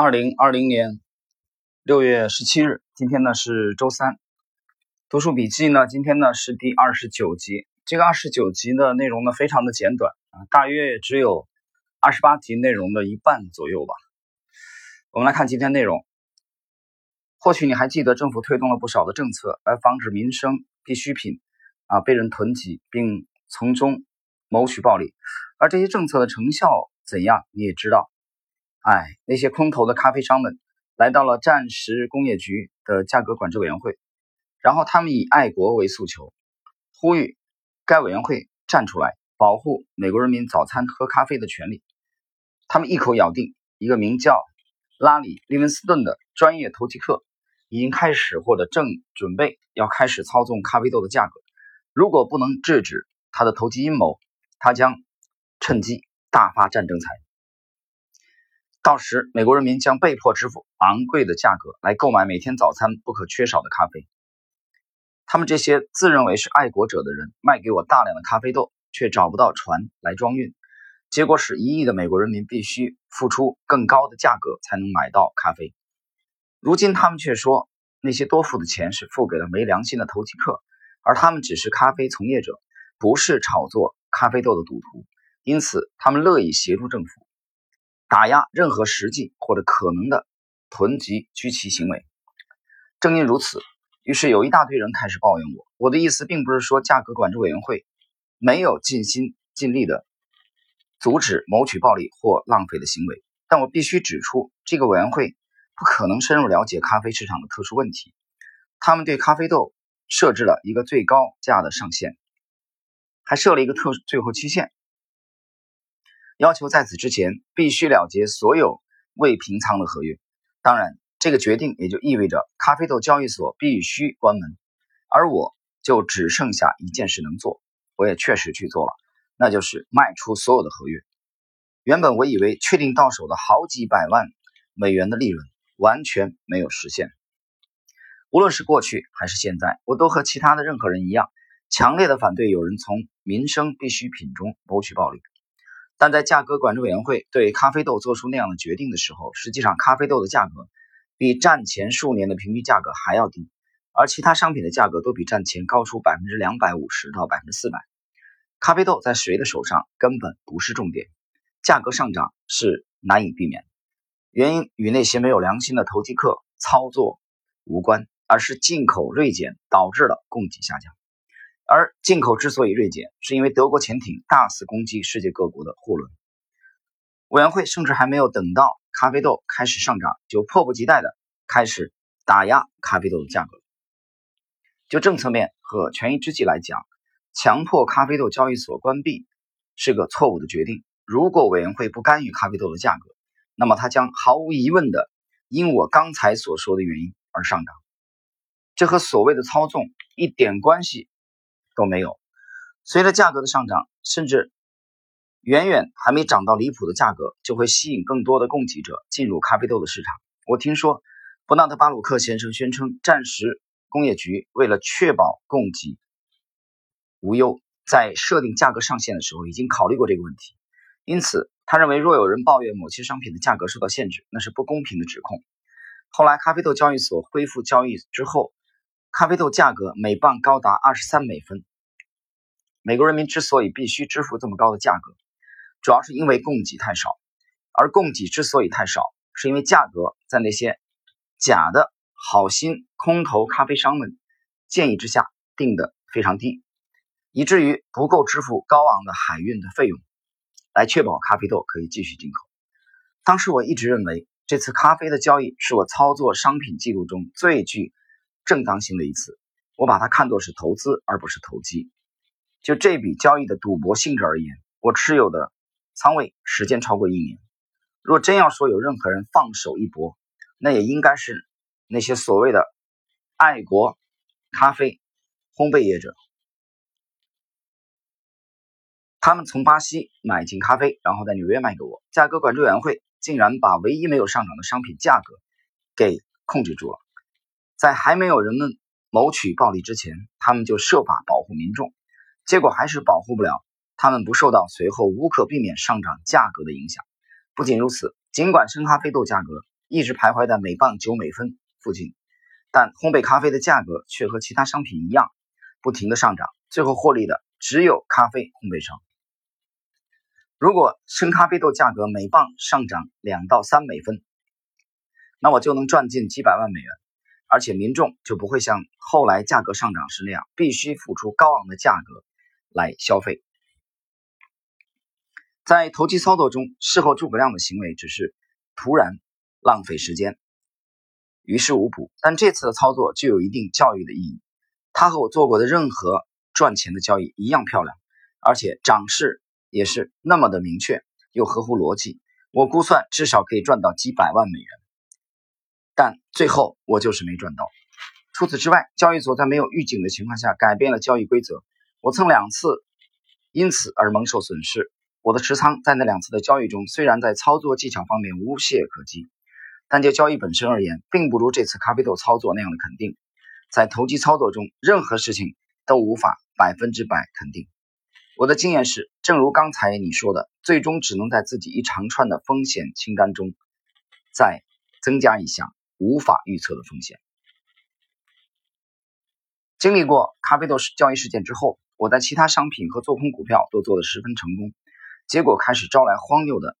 二零二零年六月十七日，今天呢是周三。读书笔记呢，今天呢是第二十九集。这个二十九集的内容呢非常的简短啊，大约只有二十八集内容的一半左右吧。我们来看今天内容。或许你还记得，政府推动了不少的政策来防止民生必需品啊被人囤积，并从中谋取暴利。而这些政策的成效怎样，你也知道。哎，那些空头的咖啡商们来到了战时工业局的价格管制委员会，然后他们以爱国为诉求，呼吁该委员会站出来保护美国人民早餐喝咖啡的权利。他们一口咬定，一个名叫拉里·利文斯顿的专业投机客已经开始或者正准备要开始操纵咖啡豆的价格。如果不能制止他的投机阴谋，他将趁机大发战争财。到时，美国人民将被迫支付昂贵的价格来购买每天早餐不可缺少的咖啡。他们这些自认为是爱国者的人卖给我大量的咖啡豆，却找不到船来装运，结果使一亿的美国人民必须付出更高的价格才能买到咖啡。如今，他们却说那些多付的钱是付给了没良心的投机客，而他们只是咖啡从业者，不是炒作咖啡豆的赌徒，因此他们乐意协助政府。打压任何实际或者可能的囤积居奇行为。正因如此，于是有一大堆人开始抱怨我。我的意思并不是说价格管制委员会没有尽心尽力的阻止谋取暴利或浪费的行为，但我必须指出，这个委员会不可能深入了解咖啡市场的特殊问题。他们对咖啡豆设置了一个最高价的上限，还设了一个特最后期限。要求在此之前必须了结所有未平仓的合约。当然，这个决定也就意味着咖啡豆交易所必须关门，而我就只剩下一件事能做。我也确实去做了，那就是卖出所有的合约。原本我以为确定到手的好几百万美元的利润完全没有实现。无论是过去还是现在，我都和其他的任何人一样，强烈的反对有人从民生必需品中谋取暴利。但在价格管制委员会对咖啡豆做出那样的决定的时候，实际上咖啡豆的价格比战前数年的平均价格还要低，而其他商品的价格都比战前高出百分之两百五十到百分之四百。咖啡豆在谁的手上根本不是重点，价格上涨是难以避免，原因与那些没有良心的投机客操作无关，而是进口锐减导致了供给下降。而进口之所以锐减，是因为德国潜艇大肆攻击世界各国的货轮。委员会甚至还没有等到咖啡豆开始上涨，就迫不及待地开始打压咖啡豆的价格。就政策面和权宜之计来讲，强迫咖啡豆交易所关闭是个错误的决定。如果委员会不干预咖啡豆的价格，那么它将毫无疑问地因我刚才所说的原因而上涨。这和所谓的操纵一点关系。都没有。随着价格的上涨，甚至远远还没涨到离谱的价格，就会吸引更多的供给者进入咖啡豆的市场。我听说伯纳德·巴鲁克先生宣称，战时工业局为了确保供给无忧，在设定价格上限的时候已经考虑过这个问题。因此，他认为若有人抱怨某些商品的价格受到限制，那是不公平的指控。后来，咖啡豆交易所恢复交易之后。咖啡豆价格每磅高达二十三美分。美国人民之所以必须支付这么高的价格，主要是因为供给太少。而供给之所以太少，是因为价格在那些假的好心空头咖啡商们建议之下定的非常低，以至于不够支付高昂的海运的费用，来确保咖啡豆可以继续进口。当时我一直认为，这次咖啡的交易是我操作商品记录中最具。正当性的一次，我把它看作是投资而不是投机。就这笔交易的赌博性质而言，我持有的仓位时间超过一年。若真要说有任何人放手一搏，那也应该是那些所谓的爱国咖啡烘焙业者。他们从巴西买进咖啡，然后在纽约卖给我。价格管制委员会竟然把唯一没有上涨的商品价格给控制住了。在还没有人们谋取暴利之前，他们就设法保护民众，结果还是保护不了他们不受到随后无可避免上涨价格的影响。不仅如此，尽管生咖啡豆价格一直徘徊在每磅九美分附近，但烘焙咖啡的价格却和其他商品一样，不停的上涨，最后获利的只有咖啡烘焙商。如果生咖啡豆价格每磅上涨两到三美分，那我就能赚进几百万美元，而且民众就不会像后来价格上涨时那样，必须付出高昂的价格来消费。在投机操作中，事后诸葛亮的行为只是突然浪费时间，于事无补。但这次的操作具有一定教育的意义。他和我做过的任何赚钱的交易一样漂亮，而且涨势也是那么的明确又合乎逻辑。我估算至少可以赚到几百万美元，但最后我就是没赚到。除此之外，交易所在没有预警的情况下改变了交易规则，我曾两次因此而蒙受损失。我的持仓在那两次的交易中，虽然在操作技巧方面无懈可击，但就交易本身而言，并不如这次咖啡豆操作那样的肯定。在投机操作中，任何事情都无法百分之百肯定。我的经验是，正如刚才你说的，最终只能在自己一长串的风险清单中再增加一项无法预测的风险。经历过咖啡豆交易事件之后，我在其他商品和做空股票都做得十分成功。结果开始招来荒谬的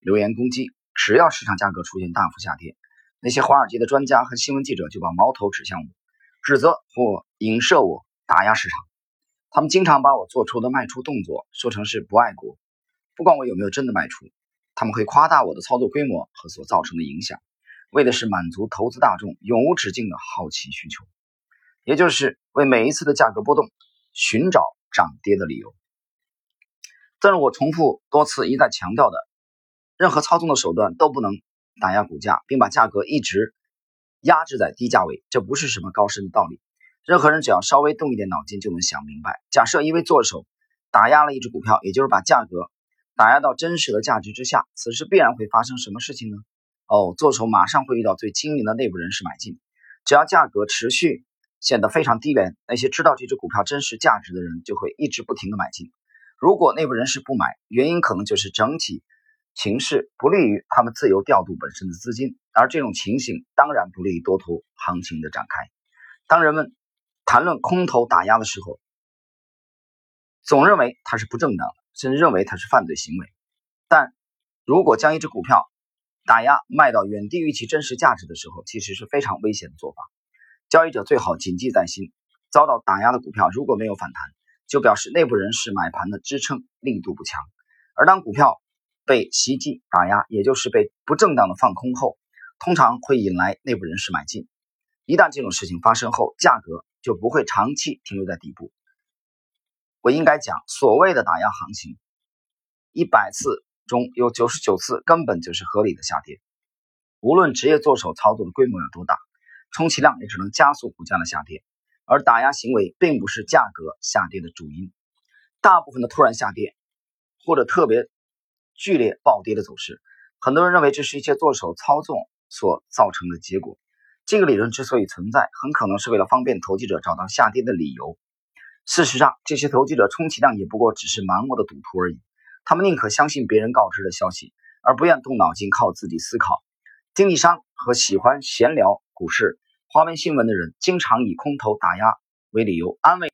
留言攻击。只要市场价格出现大幅下跌，那些华尔街的专家和新闻记者就把矛头指向我，指责或影射我打压市场。他们经常把我做出的卖出动作说成是不爱国，不管我有没有真的卖出，他们会夸大我的操作规模和所造成的影响，为的是满足投资大众永无止境的好奇需求，也就是为每一次的价格波动寻找涨跌的理由。但是我重复多次一再强调的，任何操纵的手段都不能打压股价，并把价格一直压制在低价位。这不是什么高深的道理。任何人只要稍微动一点脑筋，就能想明白。假设一位做手打压了一只股票，也就是把价格打压到真实的价值之下，此时必然会发生什么事情呢？哦，做手马上会遇到最精明的内部人士买进。只要价格持续显得非常低廉，那些知道这只股票真实价值的人就会一直不停的买进。如果内部人士不买，原因可能就是整体形势不利于他们自由调度本身的资金，而这种情形当然不利于多头行情的展开。当人们谈论空头打压的时候，总认为它是不正当的，甚至认为它是犯罪行为。但如果将一只股票打压卖到远低于其真实价值的时候，其实是非常危险的做法。交易者最好谨记在心：遭到打压的股票如果没有反弹，就表示内部人士买盘的支撑力度不强，而当股票被袭击打压，也就是被不正当的放空后，通常会引来内部人士买进。一旦这种事情发生后，价格就不会长期停留在底部。我应该讲，所谓的打压行情，一百次中有九十九次根本就是合理的下跌。无论职业做手操作的规模有多大，充其量也只能加速股价的下跌。而打压行为并不是价格下跌的主因，大部分的突然下跌或者特别剧烈暴跌的走势，很多人认为这是一些做手操纵所造成的结果。这个理论之所以存在，很可能是为了方便投机者找到下跌的理由。事实上，这些投机者充其量也不过只是盲目的赌徒而已，他们宁可相信别人告知的消息，而不愿动脑筋靠自己思考。经纪商和喜欢闲聊股市。花边新闻的人经常以空头打压为理由安慰。